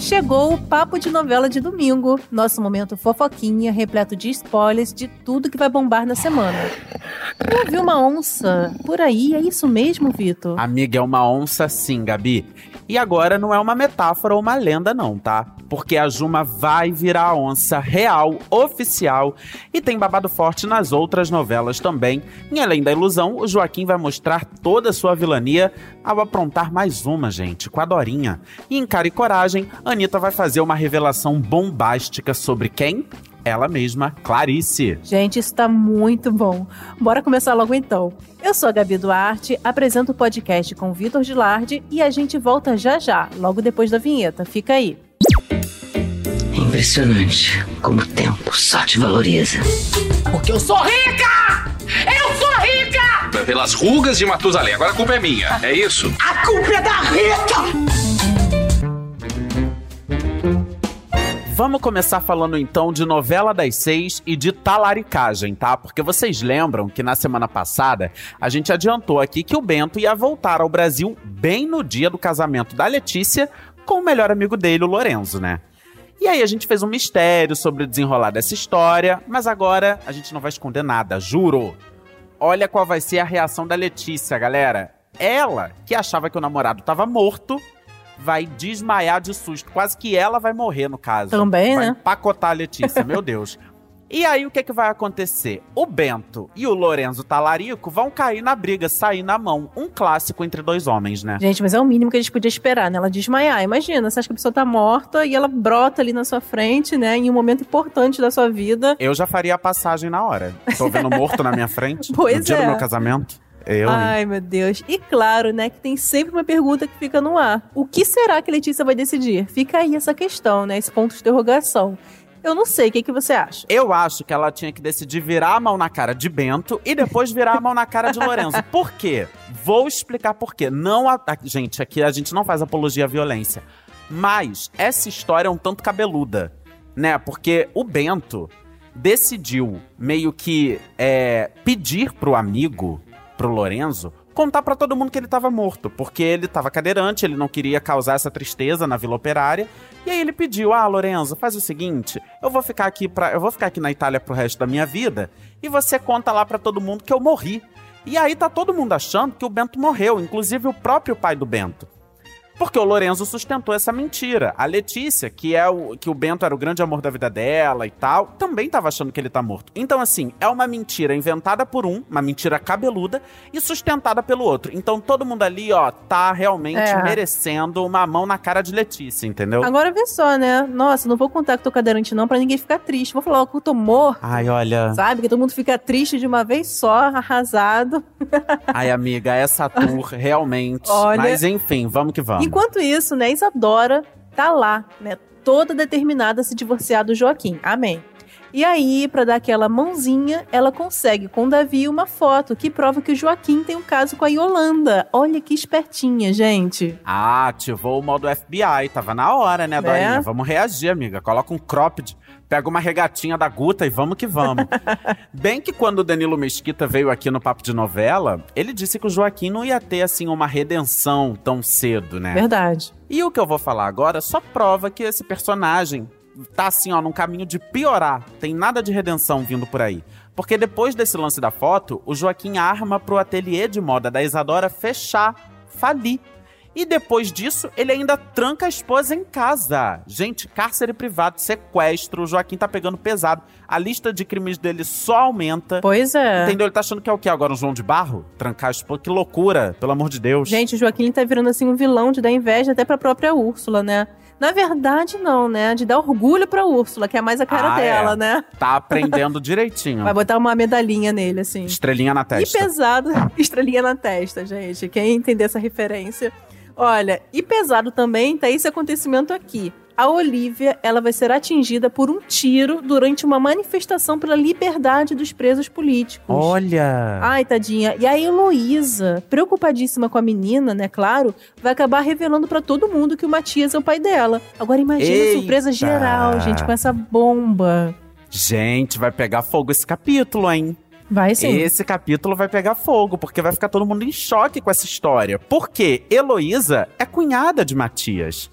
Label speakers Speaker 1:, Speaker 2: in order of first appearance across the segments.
Speaker 1: Chegou o Papo de Novela de domingo, nosso momento fofoquinha, repleto de spoilers de tudo que vai bombar na semana. Eu vi uma onça por aí, é isso mesmo, Vitor?
Speaker 2: Amiga, é uma onça sim, Gabi. E agora não é uma metáfora ou uma lenda, não, tá? Porque a Juma vai virar onça real, oficial, e tem babado forte nas outras novelas também. E além da ilusão, o Joaquim vai mostrar toda a sua vilania ao aprontar mais uma, gente, com a Dorinha. E em cara e coragem, Anitta vai fazer uma revelação bombástica sobre quem? Ela mesma, Clarice.
Speaker 1: Gente, isso tá muito bom. Bora começar logo então. Eu sou a Gabi Duarte, apresento o podcast com o Vitor Gilardi e a gente volta já já, logo depois da vinheta. Fica aí.
Speaker 3: Impressionante como o tempo só te valoriza.
Speaker 4: Porque eu sou rica! Eu sou rica!
Speaker 5: Pelas rugas de Matusalém. Agora a culpa é minha, é isso?
Speaker 4: A culpa é da Rita!
Speaker 2: Vamos começar falando então de novela das seis e de talaricagem, tá? Porque vocês lembram que na semana passada a gente adiantou aqui que o Bento ia voltar ao Brasil bem no dia do casamento da Letícia com o melhor amigo dele, o Lorenzo, né? E aí a gente fez um mistério sobre o desenrolar dessa história, mas agora a gente não vai esconder nada, juro. Olha qual vai ser a reação da Letícia, galera. Ela, que achava que o namorado tava morto, vai desmaiar de susto. Quase que ela vai morrer, no caso.
Speaker 1: Também,
Speaker 2: vai
Speaker 1: né?
Speaker 2: empacotar a Letícia, meu Deus. E aí, o que, que vai acontecer? O Bento e o Lorenzo Talarico vão cair na briga, sair na mão. Um clássico entre dois homens, né?
Speaker 1: Gente, mas é o mínimo que a gente podia esperar, né? Ela desmaiar. Imagina, você acha que a pessoa tá morta e ela brota ali na sua frente, né? Em um momento importante da sua vida.
Speaker 2: Eu já faria a passagem na hora. Tô vendo morto na minha frente.
Speaker 1: Pois
Speaker 2: no dia
Speaker 1: é.
Speaker 2: do meu casamento. Eu. hein?
Speaker 1: Ai, meu Deus. E claro, né, que tem sempre uma pergunta que fica no ar. O que será que a Letícia vai decidir? Fica aí essa questão, né? Esse ponto de interrogação. Eu não sei, o que, que você acha?
Speaker 2: Eu acho que ela tinha que decidir virar a mão na cara de Bento e depois virar a mão na cara de Lorenzo. Por quê? Vou explicar por quê. Não a... a- Gente, aqui a gente não faz apologia à violência. Mas essa história é um tanto cabeluda, né? Porque o Bento decidiu meio que é, pedir pro amigo, pro Lorenzo, contar pra todo mundo que ele tava morto, porque ele tava cadeirante, ele não queria causar essa tristeza na Vila Operária. E aí ele pediu: "Ah, Lorenzo, faz o seguinte, eu vou ficar aqui para, eu vou ficar aqui na Itália pro resto da minha vida, e você conta lá pra todo mundo que eu morri". E aí tá todo mundo achando que o Bento morreu, inclusive o próprio pai do Bento. Porque o Lorenzo sustentou essa mentira. A Letícia, que é o que o Bento era o grande amor da vida dela e tal, também tava achando que ele tá morto. Então, assim, é uma mentira inventada por um, uma mentira cabeluda, e sustentada pelo outro. Então, todo mundo ali, ó, tá realmente
Speaker 1: É.
Speaker 2: merecendo uma mão na cara de Letícia, entendeu?
Speaker 1: Agora vê só, né? Nossa, não vou contar que tô cadeirante não pra ninguém ficar triste. Vou falar logo que eu tô morto.
Speaker 2: Ai, olha.
Speaker 1: Sabe? Que todo mundo fica triste de uma vez só, arrasado.
Speaker 2: Ai, amiga, essa tour realmente.
Speaker 1: Olha-
Speaker 2: Mas enfim, vamos que vamos.
Speaker 1: Enquanto isso, né, Isadora tá lá, né, toda determinada a se divorciar do Joaquim. Amém. E aí, pra dar aquela mãozinha, ela consegue com Davi uma foto que prova que o Joaquim tem um caso com a Yolanda. Olha que espertinha, gente.
Speaker 2: Ah, ativou o modo FBI. Tava na hora, né,
Speaker 1: Né?
Speaker 2: Dorinha? Vamos reagir, amiga. Coloca um cropped, pega uma regatinha da Guta e vamos que vamos. Bem que quando o Danilo Mesquita veio aqui no Papo de Novela, ele disse que o Joaquim não ia ter, assim, uma redenção tão cedo, né?
Speaker 1: Verdade.
Speaker 2: E o que eu vou falar agora só prova que esse personagem tá assim, ó, num caminho de piorar. Tem nada de redenção vindo por aí. Porque depois desse lance da foto, o Joaquim arma pro ateliê de moda da Isadora fechar, falir. E depois disso, ele ainda tranca a esposa em casa. Gente, cárcere privado, sequestro, o Joaquim tá pegando pesado. A lista de crimes dele só aumenta.
Speaker 1: Pois é.
Speaker 2: Entendeu? Ele tá achando que é o quê agora? Um João de Barro? Trancar a esposa? Que loucura, pelo amor de Deus.
Speaker 1: Gente, o Joaquim tá virando assim um vilão de dar inveja até pra própria Úrsula, né? Na verdade, não, né? De dar orgulho pra Úrsula, que é mais a cara
Speaker 2: Ah,
Speaker 1: dela,
Speaker 2: é.
Speaker 1: né?
Speaker 2: Tá aprendendo direitinho.
Speaker 1: Vai botar uma medalhinha nele, assim.
Speaker 2: Estrelinha na
Speaker 1: E
Speaker 2: testa.
Speaker 1: pesado, estrelinha na testa, gente. Quem entender essa referência. Olha, e pesado também tá esse acontecimento aqui. A Olivia, ela vai ser atingida por um tiro durante uma manifestação pela liberdade dos presos políticos.
Speaker 2: Olha!
Speaker 1: Ai, tadinha. E a Heloísa, preocupadíssima com a menina, né, claro, vai acabar revelando pra todo mundo que o Matias é o pai dela. Agora imagina a
Speaker 2: Eita!
Speaker 1: surpresa geral, gente, com essa bomba.
Speaker 2: Gente, vai pegar fogo esse capítulo, hein?
Speaker 1: Vai sim.
Speaker 2: Esse capítulo vai pegar fogo, porque vai ficar todo mundo em choque com essa história. Porque Heloísa é cunhada de Matias.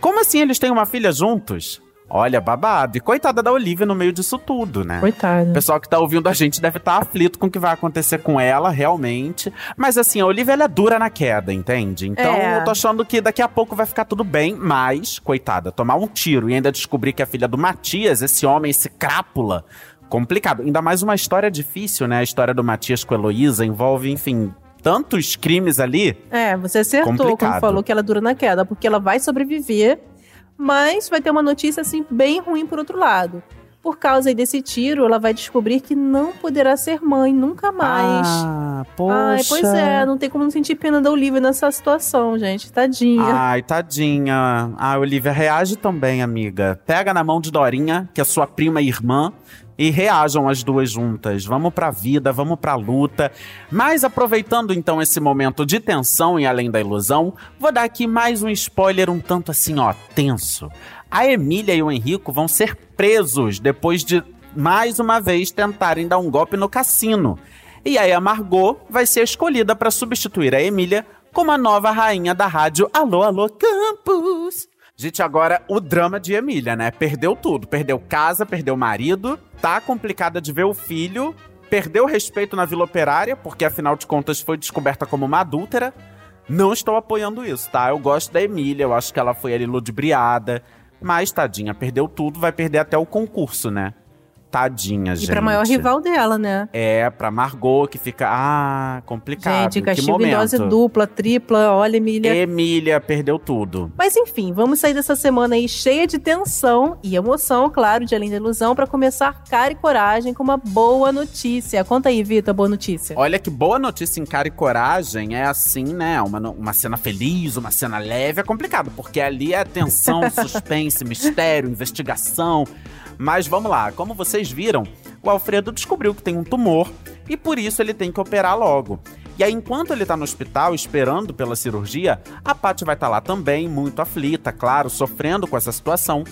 Speaker 2: Como assim eles têm uma filha juntos? Olha, babado. E coitada da Olivia no meio disso tudo, né?
Speaker 1: Coitada.
Speaker 2: O pessoal que tá ouvindo a gente deve estar aflito com o que vai acontecer com ela, realmente. Mas assim, a Olivia ela é dura na queda, entende? Então
Speaker 1: É.
Speaker 2: eu tô achando que daqui a pouco vai ficar tudo bem, mas, coitada, tomar um tiro e ainda descobrir que é filha do Matias, esse homem, esse crápula, complicado. Ainda mais uma história difícil, né? A história do Matias com a Heloísa envolve, enfim, tantos crimes ali.
Speaker 1: É, você acertou
Speaker 2: Complicado.
Speaker 1: quando falou que ela dura na queda, porque ela vai sobreviver, mas vai ter uma notícia assim bem ruim por outro lado. Por causa desse tiro, ela vai descobrir que não poderá ser mãe nunca mais.
Speaker 2: Ah, poxa.
Speaker 1: Ai, pois é, não tem como não sentir pena da Olivia nessa situação, gente. Tadinha.
Speaker 2: Ai, tadinha. A Olivia reage também, amiga. Pega na mão de Dorinha, que é sua prima e irmã, e reajam as duas juntas. Vamos pra vida, vamos pra luta. Mas aproveitando então esse momento de tensão e além da ilusão, vou dar aqui mais um spoiler um tanto assim, ó, tenso. A Emília e o Henrico vão ser presos depois de mais uma vez tentarem dar um golpe no cassino. E aí a Margot vai ser escolhida para substituir a Emília como a nova rainha da rádio Alô Alô Campus. Gente, agora o drama de Emília, né? Perdeu tudo. Perdeu casa, perdeu marido, tá complicada de ver o filho, perdeu respeito na Vila Operária, porque afinal de contas foi descoberta como uma adúltera. Não estou apoiando isso, tá? Eu gosto da Emília, eu acho que ela foi ali ludibriada. Mas, tadinha, perdeu tudo, vai perder até o concurso, né? Tadinha,
Speaker 1: e
Speaker 2: gente.
Speaker 1: pra maior rival dela, né?
Speaker 2: É, pra Margot, que fica. Ah, complicado.
Speaker 1: Gente,
Speaker 2: que
Speaker 1: castigo em dose dupla, tripla, olha, Emília.
Speaker 2: Emília perdeu tudo.
Speaker 1: Mas enfim, vamos sair dessa semana aí cheia de tensão e emoção, claro, de além da ilusão, pra começar cara e coragem com uma boa notícia. Conta aí, Vitor, boa notícia.
Speaker 2: Olha que boa notícia em cara e coragem é assim, né? Uma, uma cena feliz, uma cena leve, é complicado, porque ali é tensão, suspense, mistério, investigação. Mas vamos lá, como vocês viram, o Alfredo descobriu que tem um tumor e por isso ele tem que operar logo. E aí, enquanto ele tá no hospital esperando pela cirurgia, a Paty vai estar lá também, muito aflita, claro, sofrendo com essa situação.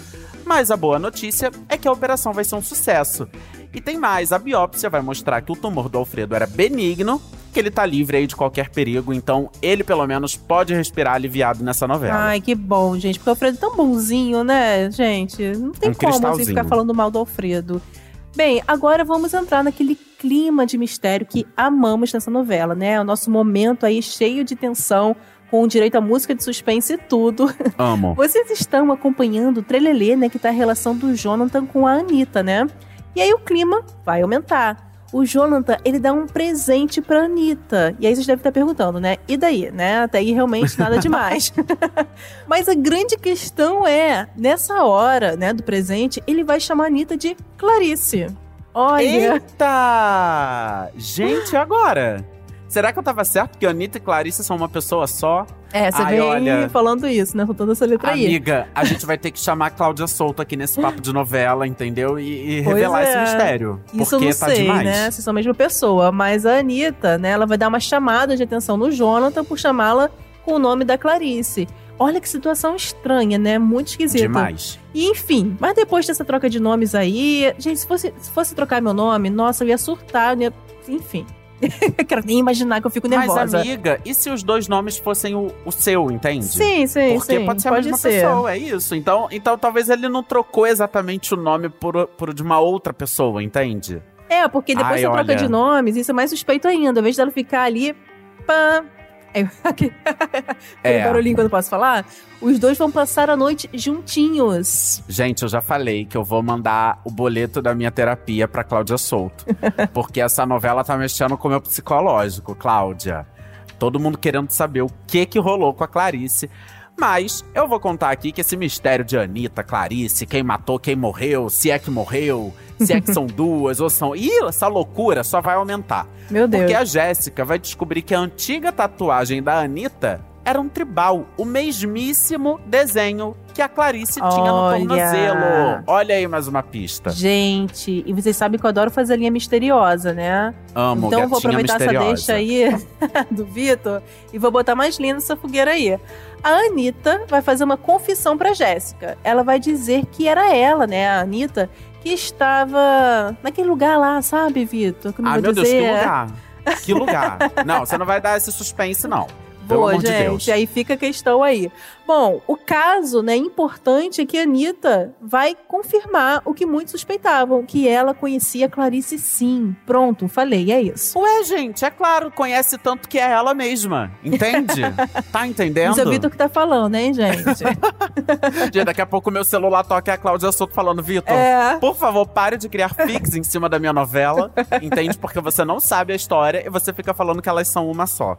Speaker 2: Mas a boa notícia é que a operação vai ser um sucesso. E tem mais, a biópsia vai mostrar que o tumor do Alfredo era benigno, que ele tá livre aí de qualquer perigo, então ele pelo menos pode respirar aliviado nessa novela.
Speaker 1: Ai, que bom, gente. Porque o Alfredo é tão bonzinho, né, gente? Não tem
Speaker 2: Um
Speaker 1: como assim,
Speaker 2: cristalzinho.
Speaker 1: ficar falando mal do Alfredo. Bem, agora vamos entrar naquele clima de mistério que amamos nessa novela, né? O nosso momento aí cheio de tensão, com direito à música de suspense e tudo.
Speaker 2: Amo.
Speaker 1: Vocês estão acompanhando o trelelê, né? Que tá a relação do Jonathan com a Anitta, né? E aí o clima vai aumentar. O Jonathan, ele dá um presente pra Anitta. E aí vocês devem estar perguntando, né? E daí, né? Até aí realmente nada demais. Mas a grande questão é, nessa hora, né, do presente, ele vai chamar a Anitta de Clarice. Olha,
Speaker 2: Eita! Gente, agora? Será que eu tava certo que Anitta e Clarice são uma pessoa só?
Speaker 1: é, você
Speaker 2: Ai,
Speaker 1: vem
Speaker 2: olha.
Speaker 1: falando isso, né? Soltando essa letra aí.
Speaker 2: Amiga, a gente vai ter que chamar a Cláudia Souto aqui nesse papo de novela, entendeu? E, e revelar
Speaker 1: é.
Speaker 2: esse mistério.
Speaker 1: Isso eu
Speaker 2: porque
Speaker 1: não
Speaker 2: tá
Speaker 1: sei,
Speaker 2: demais.
Speaker 1: né? Se são a mesma pessoa. Mas a Anitta, né? Ela vai dar uma chamada de atenção no Jonathan por chamá-la com o nome da Clarice. Olha que situação estranha, né? Muito esquisita.
Speaker 2: Demais.
Speaker 1: E enfim, mas depois dessa troca de nomes aí, gente, se fosse, se fosse trocar meu nome, nossa, eu ia surtar, eu ia... enfim. Eu quero nem imaginar que eu fico nervosa.
Speaker 2: Mas, amiga, e se os dois nomes fossem o, o seu, entende?
Speaker 1: sim, sim,
Speaker 2: Porque
Speaker 1: sim.
Speaker 2: pode ser a mesma pessoa, é isso. Então, então talvez ele não trocou exatamente o nome por, por de uma outra pessoa, entende?
Speaker 1: É, porque depois
Speaker 2: Ai,
Speaker 1: troca
Speaker 2: olha.
Speaker 1: de nomes, isso é mais suspeito ainda. Ao invés dela ficar ali, pã. Aí, aquele
Speaker 2: É.
Speaker 1: barulhinho que eu posso falar. Os dois vão passar a noite juntinhos.
Speaker 2: Gente, eu já falei que eu vou mandar o boleto da minha terapia pra Cláudia Souto. porque essa novela tá mexendo com o meu psicológico, Cláudia. Todo mundo querendo saber o que que rolou com a Clarice. Mas eu vou contar aqui que esse mistério de Anitta, Clarice, quem matou, quem morreu, se é que morreu, se é que são duas, ou são. Ih, essa loucura só vai aumentar.
Speaker 1: Meu Deus.
Speaker 2: Porque a Jéssica vai descobrir que a antiga tatuagem da Anitta era um tribal, o mesmíssimo desenho que a Clarice tinha no
Speaker 1: Olha.
Speaker 2: tornozelo. Olha aí mais uma pista.
Speaker 1: Gente, e vocês sabem que eu adoro fazer linha misteriosa, né?
Speaker 2: Amo
Speaker 1: então eu vou aproveitar essa
Speaker 2: misteriosa.
Speaker 1: deixa aí do Vitor e vou botar mais linha nessa fogueira aí. A Anitta vai fazer uma confissão pra Jéssica. Ela vai dizer que era ela, né, a Anitta, que estava naquele lugar lá, sabe, Vitor? Vou
Speaker 2: meu Deus,
Speaker 1: dizer.
Speaker 2: que lugar. Que lugar. não, você não vai dar esse suspense, não. Pelo
Speaker 1: Boa,
Speaker 2: amor de
Speaker 1: gente.
Speaker 2: Deus.
Speaker 1: Aí fica a questão aí. Bom, o caso, né, importante é que a Anitta vai confirmar o que muitos suspeitavam, que ela conhecia a Clarice sim. Pronto, falei, é isso.
Speaker 2: Ué, gente, é claro, conhece tanto que é ela mesma. Entende? tá entendendo?
Speaker 1: Mas é o Vitor que tá falando, hein, gente?
Speaker 2: Gente, Daqui a pouco meu celular toca e a Cláudia Souto falando, Vitor.
Speaker 1: é.
Speaker 2: Por favor, pare de criar fics em cima da minha novela. Entende? Porque você não sabe a história e você fica falando que elas são uma só.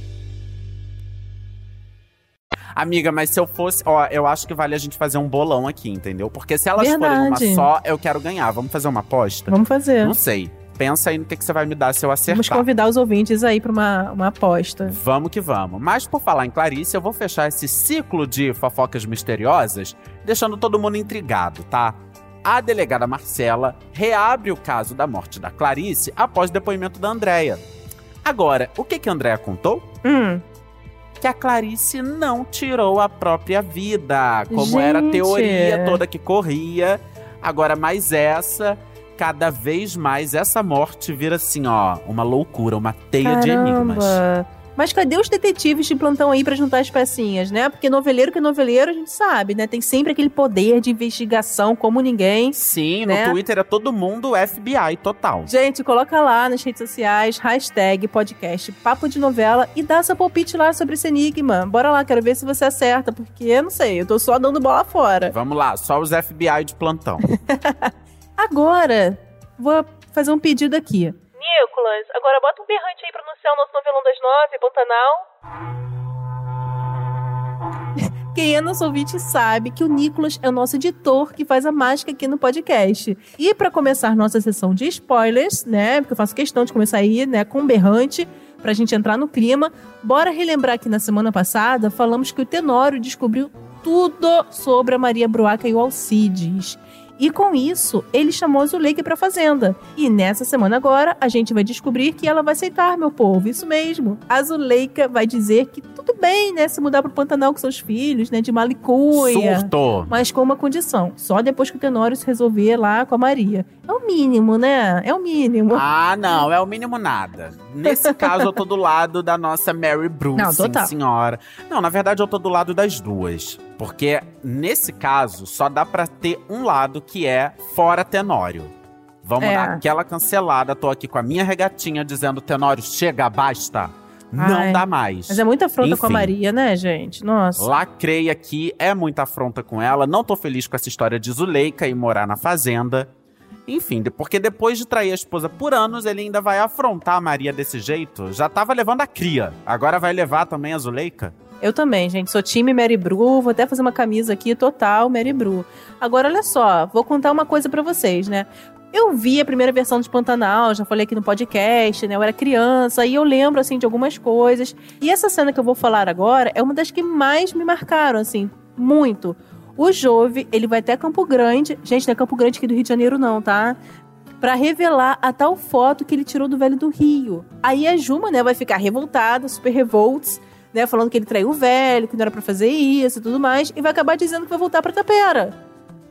Speaker 2: Amiga, mas se eu fosse. Ó, eu acho que vale a gente fazer um bolão aqui, entendeu? Porque se elas forem uma
Speaker 1: Verdade.
Speaker 2: só, eu quero ganhar. Vamos fazer uma aposta?
Speaker 1: Vamos fazer.
Speaker 2: Não sei. Pensa aí no que, que você vai me dar se eu acertar.
Speaker 1: Vamos convidar os ouvintes aí pra uma, uma aposta.
Speaker 2: Vamos que vamos. Mas por falar em Clarice, eu vou fechar esse ciclo de fofocas misteriosas, deixando todo mundo intrigado, tá? A delegada Marcela reabre o caso da morte da Clarice após o depoimento da Andrea. Agora, o que que a Andrea contou?
Speaker 1: Hum,
Speaker 2: Que a Clarice não tirou a própria vida, como era a
Speaker 1: Gente.
Speaker 2: teoria toda que corria. Agora, mais essa, cada vez mais essa morte vira assim, ó, uma loucura, uma teia de enigmas.
Speaker 1: Mas cadê os detetives de plantão aí pra juntar as pecinhas, né? Porque noveleiro que é noveleiro, a gente sabe, né? Tem sempre aquele poder de investigação como ninguém.
Speaker 2: Sim,
Speaker 1: né?
Speaker 2: no Twitter é todo mundo FBI total.
Speaker 1: Gente, coloca lá nas redes sociais, hashtag podcast Papo de Novela e dá seu palpite lá sobre esse enigma. Bora lá, quero ver se você acerta, porque eu não sei, eu tô só dando bola fora.
Speaker 2: Vamos lá, só os FBI de plantão.
Speaker 1: Agora, vou fazer um pedido aqui. Nicolas, agora bota um berrante aí pra anunciar o nosso novelão das nove, Pantanal. Quem é nosso ouvinte sabe que o Nicolas é o nosso editor que faz a mágica aqui no podcast. E pra começar nossa sessão de spoilers, né? Porque eu faço questão de começar aí, né, com berrante pra gente entrar no clima. Bora relembrar que na semana passada falamos que o Tenório descobriu tudo sobre a Maria Bruaca e o Alcides. E com isso, ele chamou a Zuleika pra fazenda. E nessa semana agora, a gente vai descobrir que ela vai aceitar, meu povo. Isso mesmo. A Zuleika vai dizer que tudo bem, né, se mudar pro Pantanal com seus filhos, né, de Malicuia.
Speaker 2: Surto!
Speaker 1: Mas com uma condição. Só depois que o Tenório se resolver lá com a Maria. É o mínimo, né? É o mínimo.
Speaker 2: Ah, não, é o mínimo nada. Nesse caso, eu tô do lado da nossa Mary Bruce,
Speaker 1: Não,
Speaker 2: senhora. Não, na verdade, eu tô do lado das duas. Porque nesse caso, só dá pra ter um lado que é fora Tenório. Vamos
Speaker 1: É.
Speaker 2: dar aquela cancelada. Tô aqui com a minha regatinha dizendo: Tenório, chega, basta. Não
Speaker 1: Ai,
Speaker 2: dá mais.
Speaker 1: Mas é muita afronta com a
Speaker 2: Enfim.
Speaker 1: Maria, né, gente? Nossa.
Speaker 2: Lacrei aqui, é muita afronta com ela. Não tô feliz com essa história de Zuleika e morar na fazenda. Enfim, porque depois de trair a esposa por anos, ele ainda vai afrontar a Maria desse jeito. Já tava levando a cria. Agora vai levar também a Zuleika?
Speaker 1: Eu também, gente. Sou time Mary Bru. Vou até fazer uma camisa aqui total Mary Bru. Agora, olha só. Vou contar uma coisa pra vocês, né? Eu vi a primeira versão de Pantanal, já falei aqui no podcast, né? Eu era criança e eu lembro, assim, de algumas coisas. E essa cena que eu vou falar agora é uma das que mais me marcaram, assim, muito. O Jove, ele vai até Campo Grande. Gente, não é Campo Grande aqui do Rio de Janeiro, não, tá? Pra revelar a tal foto que ele tirou do velho do Rio. Aí a Juma, né, vai ficar revoltada, super revolts, né? Falando que ele traiu o velho, que não era pra fazer isso e tudo mais. E vai acabar dizendo que vai voltar pra Tapera.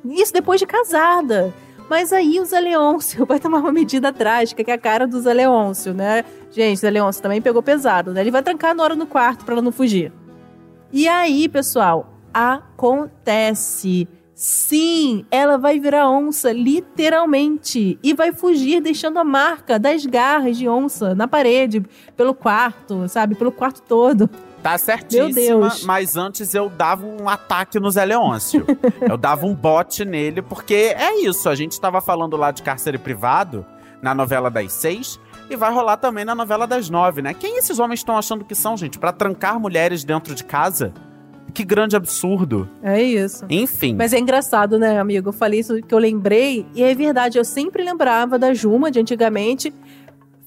Speaker 1: Isso depois de casada. Mas aí o Zé Leôncio vai tomar uma medida drástica, que é a cara do Zé Leôncio, né? Gente, Zé Leôncio também pegou pesado, né? Ele vai trancar Nora no quarto pra ela não fugir. E aí, pessoal, acontece. Sim, ela vai virar onça, literalmente. E vai fugir, deixando a marca das garras de onça na parede, pelo quarto, sabe? Pelo quarto todo.
Speaker 2: Tá certíssima,
Speaker 1: Deus.
Speaker 2: mas antes eu dava um ataque no Zé Leôncio. eu dava um bote nele, porque é isso. A gente tava falando lá de cárcere privado na novela das seis. E vai rolar também na novela das nove, né? Quem esses homens estão achando que são, gente? Pra trancar mulheres dentro de casa? Que grande absurdo.
Speaker 1: É isso.
Speaker 2: Enfim.
Speaker 1: Mas é engraçado, né, amigo? Eu falei isso que eu lembrei, e é verdade, eu sempre lembrava da Juma de antigamente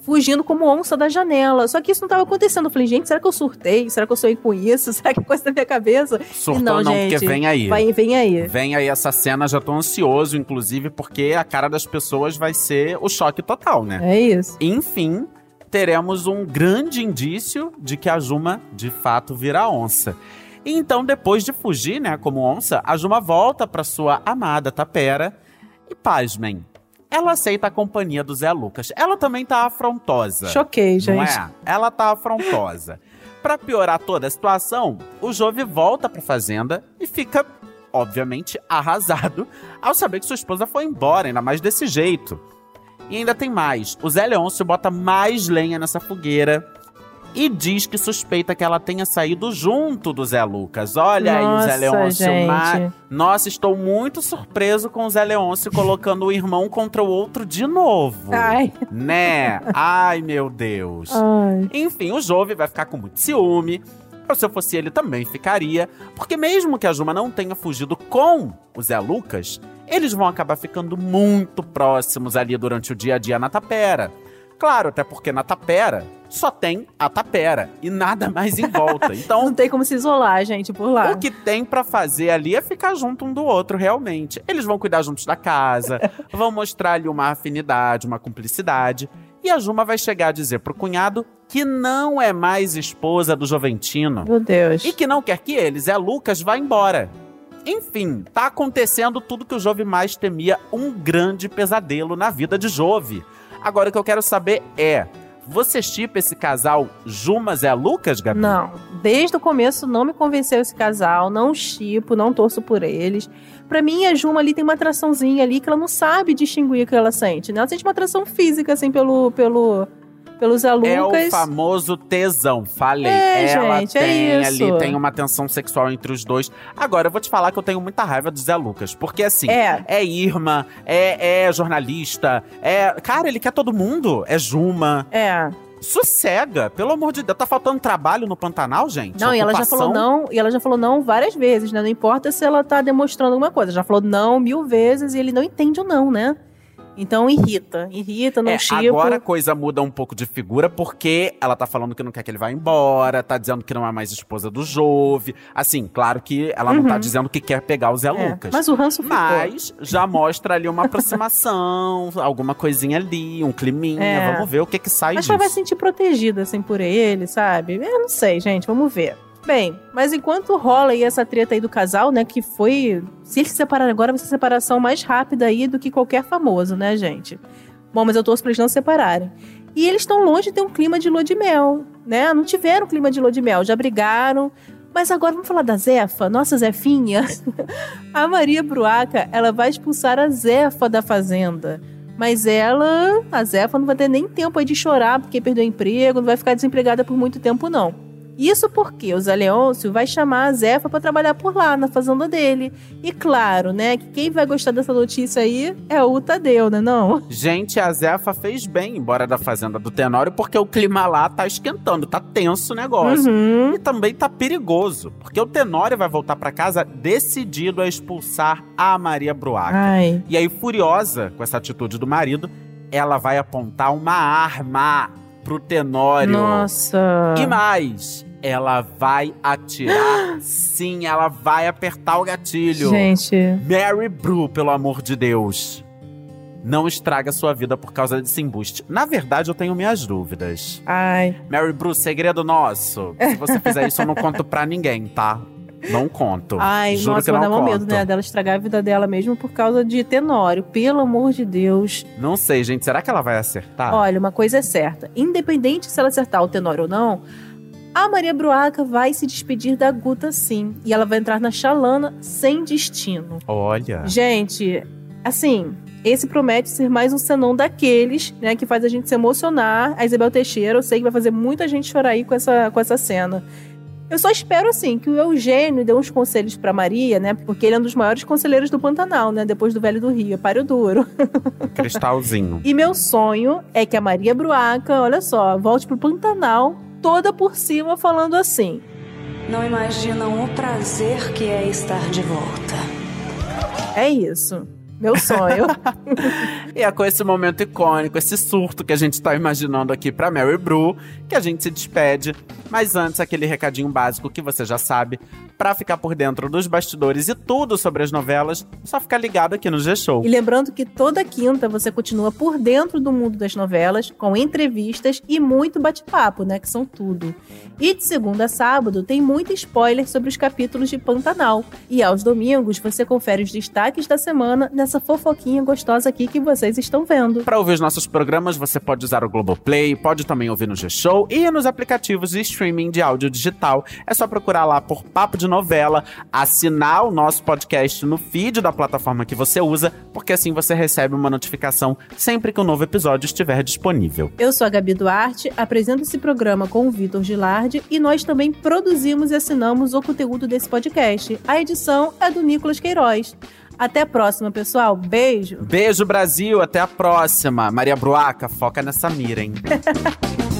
Speaker 1: fugindo como onça da janela. Só que isso não estava acontecendo. Eu falei, gente, será que eu surtei? Será que eu sonhei com isso? Será que é coisa da minha cabeça?
Speaker 2: Surtou
Speaker 1: não,
Speaker 2: não,
Speaker 1: gente,
Speaker 2: porque vem aí.
Speaker 1: Vai, vem aí.
Speaker 2: Vem aí essa cena, já tô ansioso, inclusive, porque a cara das pessoas vai ser o choque total, né?
Speaker 1: É isso.
Speaker 2: Enfim, teremos um grande indício de que a Juma, de fato, vira onça. E então, depois de fugir, né, como onça, a Juma volta pra sua amada Tapera e, pasmem, ela aceita a companhia do Zé Lucas. Ela também tá afrontosa.
Speaker 1: Choquei, gente.
Speaker 2: Não é? Ela tá afrontosa. Pra piorar toda a situação, o Jove volta pra fazenda e fica, obviamente, arrasado ao saber que sua esposa foi embora, ainda mais desse jeito. E ainda tem mais. O Zé Leôncio bota mais lenha nessa fogueira e diz que suspeita que ela tenha saído junto do Zé Lucas. Olha aí o Zé
Speaker 1: Nossa,
Speaker 2: Leôncio.
Speaker 1: gente.
Speaker 2: ma- Nossa, estou muito surpreso com o Zé Leôncio colocando o irmão contra o outro de novo.
Speaker 1: Ai,
Speaker 2: Né? Ai, meu Deus.
Speaker 1: ai.
Speaker 2: Enfim, o Jove vai ficar com muito ciúme. Se eu fosse ele, também ficaria. Porque mesmo que a Juma não tenha fugido com o Zé Lucas, eles vão acabar ficando muito próximos ali durante o dia a dia na Tapera. Claro, até porque na Tapera só tem a Tapera e nada mais em volta. Então,
Speaker 1: Não tem como se isolar, gente, por lá.
Speaker 2: o que tem pra fazer ali é ficar junto um do outro, realmente. Eles vão cuidar juntos da casa, vão mostrar ali uma afinidade, uma cumplicidade. E a Juma vai chegar a dizer pro cunhado que não é mais esposa do Joventino
Speaker 1: Meu Deus.
Speaker 2: e que não quer que ele, Zé Lucas, vá embora. Enfim, tá acontecendo tudo que o Jove mais temia, um grande pesadelo na vida de Jove. Agora o que eu quero saber é, você chipa esse casal Juma Zé Lucas, Gabi?
Speaker 1: Não, desde o começo não me convenceu esse casal, não chipo, não torço por eles. Pra mim, a Juma ali tem uma atraçãozinha ali que ela não sabe distinguir o que ela sente, né? Ela sente uma atração física, assim, pelo, pelo, pelo Zé Lucas.
Speaker 2: É o famoso tesão, falei.
Speaker 1: É,
Speaker 2: Ela
Speaker 1: gente, é
Speaker 2: tem
Speaker 1: isso.
Speaker 2: ali, tem uma tensão sexual entre os dois. Agora, eu vou te falar que eu tenho muita raiva do Zé Lucas. Porque, assim,
Speaker 1: É.
Speaker 2: é Irma, é, é jornalista, é. Cara, ele quer todo mundo. É Juma.
Speaker 1: É.
Speaker 2: Sossega, pelo amor de Deus. Tá faltando trabalho no Pantanal, gente?
Speaker 1: Não, e ela já falou não, e ela já falou não várias vezes, né? Não importa se ela tá demonstrando alguma coisa. Já falou não mil vezes e ele não entende o não, né? Então irrita, irrita, não
Speaker 2: É,
Speaker 1: chipo.
Speaker 2: agora a coisa muda um pouco de figura, porque ela tá falando que não quer que ele vá embora, tá dizendo que não é mais esposa do Jove. Assim, claro que ela não tá
Speaker 1: Uhum.
Speaker 2: dizendo que quer pegar o Zé
Speaker 1: É,
Speaker 2: Lucas.
Speaker 1: Mas o ranço ficou.
Speaker 2: Mas já mostra ali uma aproximação, alguma coisinha ali, um climinha.
Speaker 1: É.
Speaker 2: Vamos ver o que que sai
Speaker 1: Mas
Speaker 2: disso.
Speaker 1: ela vai se sentir protegida, assim, por ele, sabe? Eu não sei, gente, vamos ver. Bem, mas enquanto rola aí essa treta aí do casal, né, que foi... Se eles se separarem agora, vai ser separação mais rápida aí do que qualquer famoso, né, gente? Bom, mas eu torço pra eles não se separarem. E eles estão longe de ter um clima de lua de mel, né? Não tiveram clima de lua de mel, já brigaram. Mas agora vamos falar da Zefa, nossa Zefinha. a Maria Bruaca, ela vai expulsar a Zefa da fazenda. Mas ela, a Zefa, não vai ter nem tempo aí de chorar porque perdeu o emprego, não vai ficar desempregada por muito tempo, não. Isso porque o Zé Leôncio vai chamar a Zefa para trabalhar por lá, na fazenda dele. E claro, né, que quem vai gostar dessa notícia aí é o Tadeu, né não?
Speaker 2: Gente, a Zefa fez bem embora da fazenda do Tenório, porque o clima lá tá esquentando, tá tenso o negócio.
Speaker 1: Uhum.
Speaker 2: E também tá perigoso, porque o Tenório vai voltar pra casa decidido a expulsar a Maria Bruaca.
Speaker 1: Ai,
Speaker 2: E aí, furiosa com essa atitude do marido, ela vai apontar uma arma pro Tenório.
Speaker 1: nossa.
Speaker 2: E mais, ela vai atirar. sim, ela vai apertar o gatilho.
Speaker 1: Gente,
Speaker 2: Mary Bru, pelo amor de Deus. Não estraga sua vida por causa desse embuste. Na verdade, eu tenho minhas dúvidas.
Speaker 1: ai.
Speaker 2: Mary Bru, segredo nosso. Se você fizer isso, eu não conto pra ninguém, tá? Não conto.
Speaker 1: Ai,
Speaker 2: Juro
Speaker 1: nossa,
Speaker 2: que não
Speaker 1: um
Speaker 2: conto.
Speaker 1: medo, né? Dela estragar a vida dela mesmo por causa de Tenório. Pelo amor de Deus.
Speaker 2: Não sei, gente. Será que ela vai acertar?
Speaker 1: Olha, uma coisa é certa. Independente se ela acertar o Tenório ou não, a Maria Bruaca vai se despedir da Guta sim. E ela vai entrar na Xalana sem destino.
Speaker 2: Olha.
Speaker 1: Gente, assim, esse promete ser mais um senão daqueles, né, que faz a gente se emocionar. A Isabel Teixeira, eu sei que vai fazer muita gente chorar aí com essa, com essa cena. Eu só espero, assim, que o Eugênio dê uns conselhos pra Maria, né? Porque ele é um dos maiores conselheiros do Pantanal, né? Depois do Velho do Rio, é páreo duro.
Speaker 2: Cristalzinho.
Speaker 1: E meu sonho é que a Maria Bruaca, olha só, volte pro Pantanal toda por cima falando assim.
Speaker 6: Não imaginam o prazer que é estar de volta.
Speaker 1: É isso. Meu sonho.
Speaker 2: E é com esse momento icônico, esse surto que a gente tá imaginando aqui pra Mary Brew, que a gente se despede. Mas antes, aquele recadinho básico que você já sabe. Pra ficar por dentro dos bastidores e tudo sobre as novelas, só ficar ligado aqui no G-Show.
Speaker 1: E lembrando que toda quinta você continua por dentro do mundo das novelas, com entrevistas e muito bate-papo, né? Que são tudo. E de segunda a sábado tem muito spoiler sobre os capítulos de Pantanal. E aos domingos você confere os destaques da semana nessa fofoquinha gostosa aqui que vocês estão vendo.
Speaker 2: Para ouvir os nossos programas, você pode usar o Globoplay, pode também ouvir no G-Show e nos aplicativos de streaming de áudio digital. É só procurar lá por Papo de Novela, assinar o nosso podcast no feed da plataforma que você usa, porque assim você recebe uma notificação sempre que um novo episódio estiver disponível.
Speaker 1: Eu sou a Gabi Duarte, apresento esse programa com o Vitor Gilardi e nós também produzimos e assinamos o conteúdo desse podcast. A edição é do Nicolas Queiroz. Até a próxima, pessoal. Beijo.
Speaker 2: Beijo, Brasil. Até a próxima. Maria Bruaca, foca nessa mira, hein?